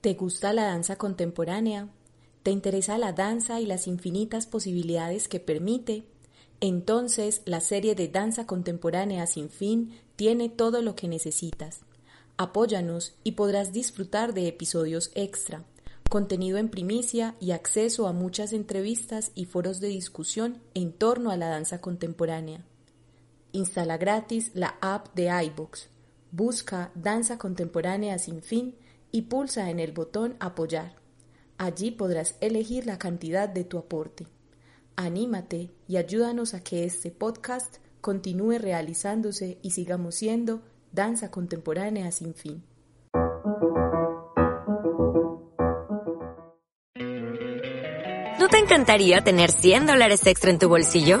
¿Te gusta la danza contemporánea? ¿Te interesa la danza y las infinitas posibilidades que permite? Entonces, la serie de Danza Contemporánea sin fin tiene todo lo que necesitas. Apóyanos y podrás disfrutar de episodios extra, contenido en primicia y acceso a muchas entrevistas y foros de discusión en torno a la danza contemporánea. Instala gratis la app de iBox. Busca Danza Contemporánea sin fin y pulsa en el botón Apoyar. Allí podrás elegir la cantidad de tu aporte. Anímate y ayúdanos a que este podcast continúe realizándose y sigamos siendo danza contemporánea sin fin. ¿No te encantaría tener 100 dólares extra en tu bolsillo?